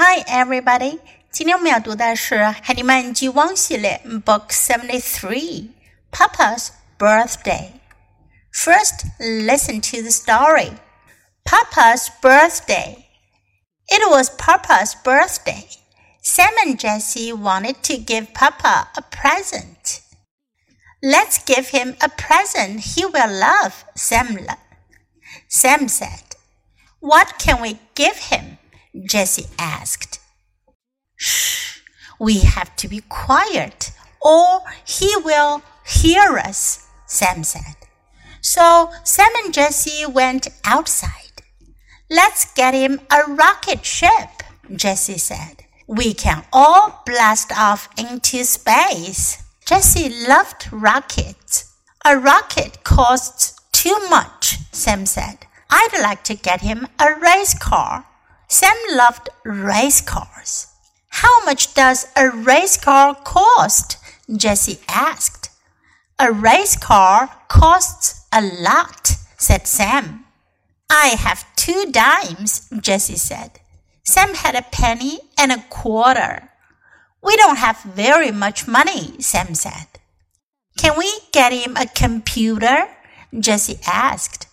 Hi everybody，今天我们要读的是《海尼曼 G1》系列 Book Seventy Three Papa's Birthday。First, listen to the story. Papa's birthday. It was Papa's birthday. Sam and Jesse wanted to give Papa a present. Let's give him a present he will love, Sam. Sam said, What can we give him? Jessie asked. Shh, we have to be quiet or he will hear us, Sam said. So Sam and Jessie went outside. Let's get him a rocket ship, Jessie said. We can all blast off into space. Jessie loved rockets. A rocket costs too much, Sam said. I'd like to get him a race car. Sam loved race cars. How much does a race car cost? Jessie asked. A race car costs a lot, said Sam. I have two dimes, Jessie said. Sam had a penny and a quarter. We don't have very much money, Sam said. Can we get him a computer? Jessie asked.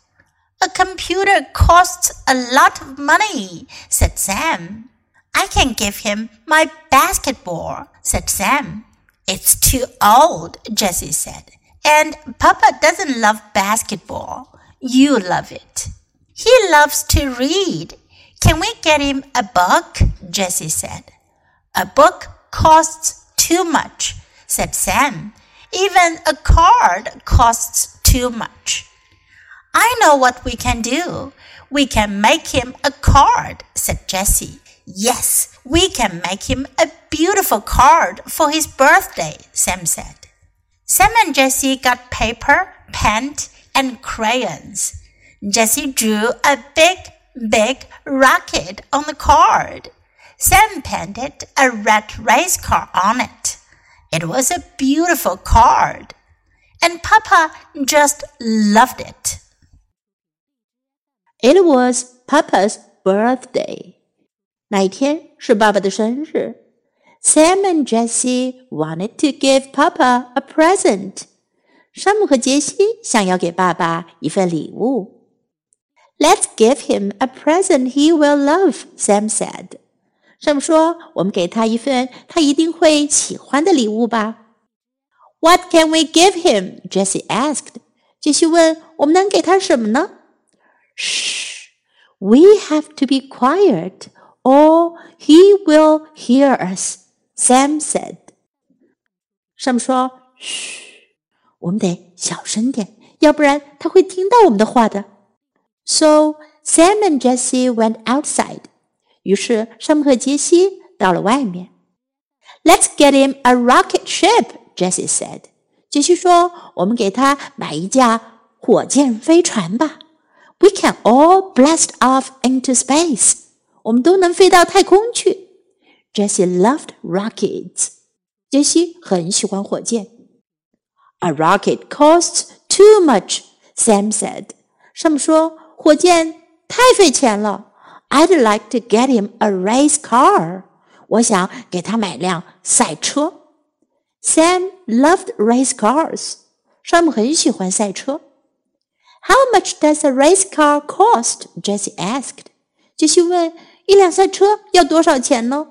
A computer costs a lot of money, said Sam. I can give him my basketball, said Sam. It's too old, Jessie said. And Papa doesn't love basketball. You love it. He loves to read. Can we get him a book? Jessie said. A book costs too much, said Sam. Even a card costs too much. I know what we can do. We can make him a card, said Jessie. Yes, we can make him a beautiful card for his birthday, Sam said. Sam and Jessie got paper, pen, and crayons. Jessie drew a big, big rocket on the card. Sam painted a red race car on it. It was a beautiful card. And Papa just loved it. It was Papa's birthday. 那一天是爸爸的生日。Sam and Jessie wanted to give Papa a present. 山姆和杰西想要给爸爸一份礼物。Let's give him a present he will love, Sam said. 山姆说：“我们给他一份他一定会喜欢的礼物吧。” What can we give him? Jessie asked. 杰西问：“我们能给他什么呢？” Shh, we have to be quiet, or he will hear us. Sam said. 山姆说：“嘘，我们得小声点，要不然他会听到我们的话的。” So Sam and Jessie went outside. 于是山姆和杰西到了外面。Let's get him a rocket ship, Jessie said. 杰西说：“我们给他买一架火箭飞船吧。” We can all blast off into space. 我们都能飞到太空去。Jessie loved rockets. 杰西很喜欢火箭。A rocket costs too much, Sam said. 山姆说：“火箭太费钱了。” I'd like to get him a race car. 我想给他买辆赛车。Sam loved race cars. 山姆很喜欢赛车。 How much does a race car cost? Jessie asked. 杰西问：“一辆赛车要多少钱呢？”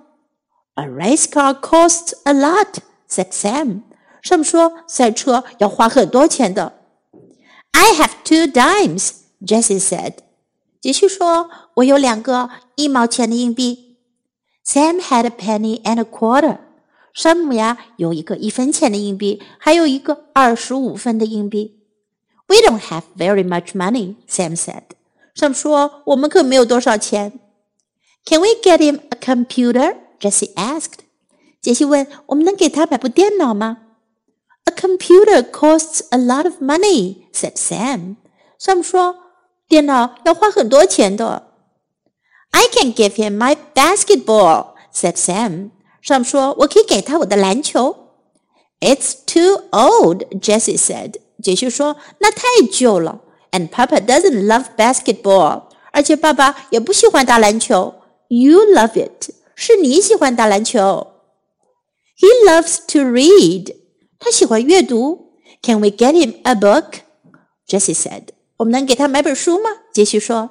A race car costs a lot, said Sam. 山姆说：“赛车要花很多钱的。” I have two dimes, Jessie said. 杰西说：“我有两个一毛钱的硬币。” Sam had a penny and a quarter. 山姆呀有一个一分钱的硬币，还有一个二十五分的硬币。 We don't have very much money, Sam said. 山姆说：“我们可没有多少钱。” Can we get him a computer? Jessie asked. 杰西问：“我们能给他买部电脑吗？” A computer costs a lot of money, said Sam. 山姆说。电脑要花很多钱的。I can give him my basketball," said Sam. 上说：“我可以给他我的篮球。” It's too old, Jessie said. 杰西说：“那太旧了。” And Papa doesn't love basketball. 而且爸爸也不喜欢打篮球。You love it. 是你喜欢打篮球。He loves to read. 他喜欢阅读。Can we get him a book? Jessie said. 我们能给他买本书吗？杰西说。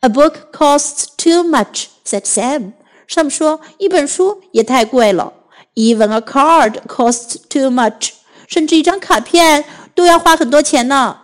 A book costs too much, said Sam. 上面说一本书也太贵了。Even a card costs too much. 甚至一张卡片 都要花很多钱呢。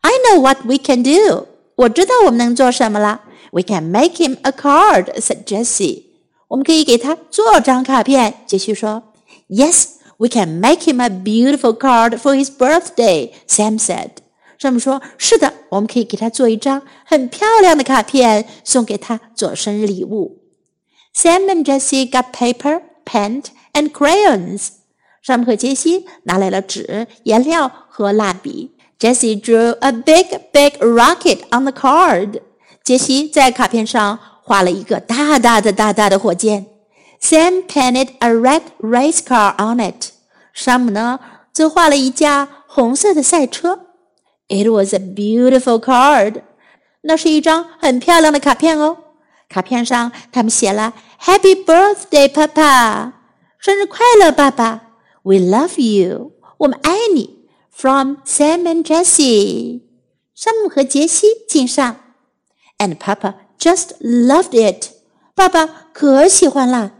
I know what we can do. 我知道我们能做什么了。We can make him a card, said Jessie. 我们可以给他做张卡片。杰西说，Yes, we can make him a beautiful card for his birthday. Sam said. 上面说，是的，我们可以给他做一张很漂亮的卡片，送给他做生日礼物。Sam and Jessie got paper, pen, and crayons. 山姆和杰西拿来了纸、颜料和蜡笔。Jessie drew a big, big rocket on the card. 杰西在卡片上画了一个大大的、大大的火箭。Sam painted a red race car on it. 山姆呢，则画了一架红色的赛车。It was a beautiful card. 那是一张很漂亮的卡片哦。卡片上他们写了 “Happy Birthday, Papa”，生日快乐，爸爸。We love you，我们爱你。from Sam and Jessie，山姆和杰西敬上，and Papa just loved it，爸爸可喜欢啦。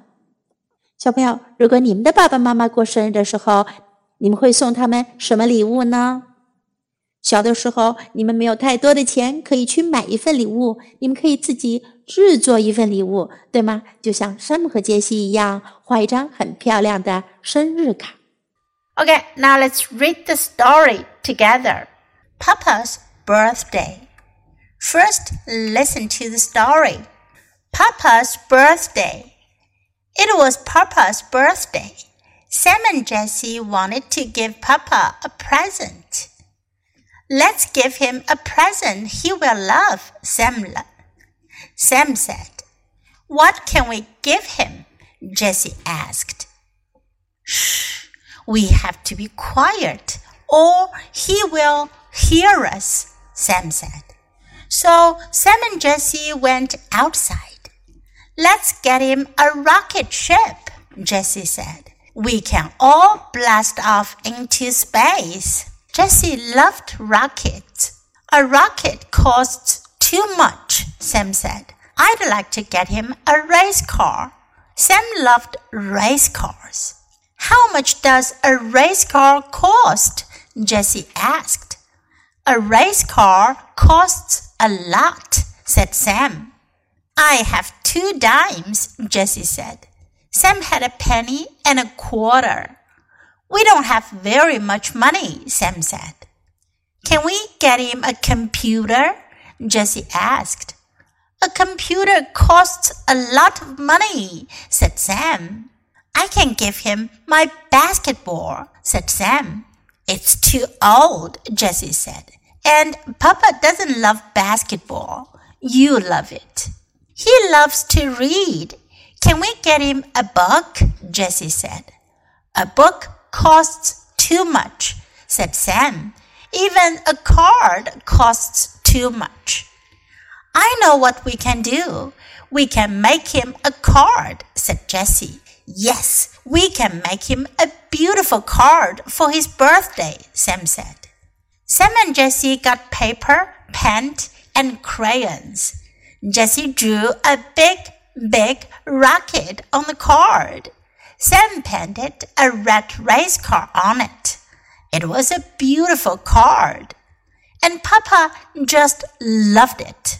小朋友，如果你们的爸爸妈妈过生日的时候，你们会送他们什么礼物呢？小的时候，你们没有太多的钱可以去买一份礼物，你们可以自己制作一份礼物，对吗？就像山姆和杰西一样，画一张很漂亮的生日卡。Okay, now let's read the story together. Papa's birthday. First, listen to the story. Papa's birthday. It was Papa's birthday. Sam and Jessie wanted to give Papa a present. Let's give him a present he will love, Sam, Sam said. What can we give him? Jessie asked. Shh, we have to be quiet or he will hear us, Sam said. So Sam and Jesse went outside. Let's get him a rocket ship, Jesse said. We can all blast off into space. Jesse loved rockets. A rocket costs too much, Sam said. I'd like to get him a race car. Sam loved race cars. How much does a race car cost? Jessie asked. A race car costs a lot, said Sam. I have two dimes, Jessie said. Sam had a penny and a quarter. We don't have very much money, Sam said. Can we get him a computer? Jessie asked. A computer costs a lot of money, said Sam. I can give him my basketball, said Sam. It's too old, Jessie said. And Papa doesn't love basketball. You love it. He loves to read. Can we get him a book? Jessie said. A book costs too much, said Sam. Even a card costs too much. I know what we can do. We can make him a card, said Jessie. Yes, we can make him a beautiful card for his birthday, Sam said. Sam and Jessie got paper, pen, and crayons. Jessie drew a big, big rocket on the card. Sam painted a red race car on it. It was a beautiful card. And Papa just loved it.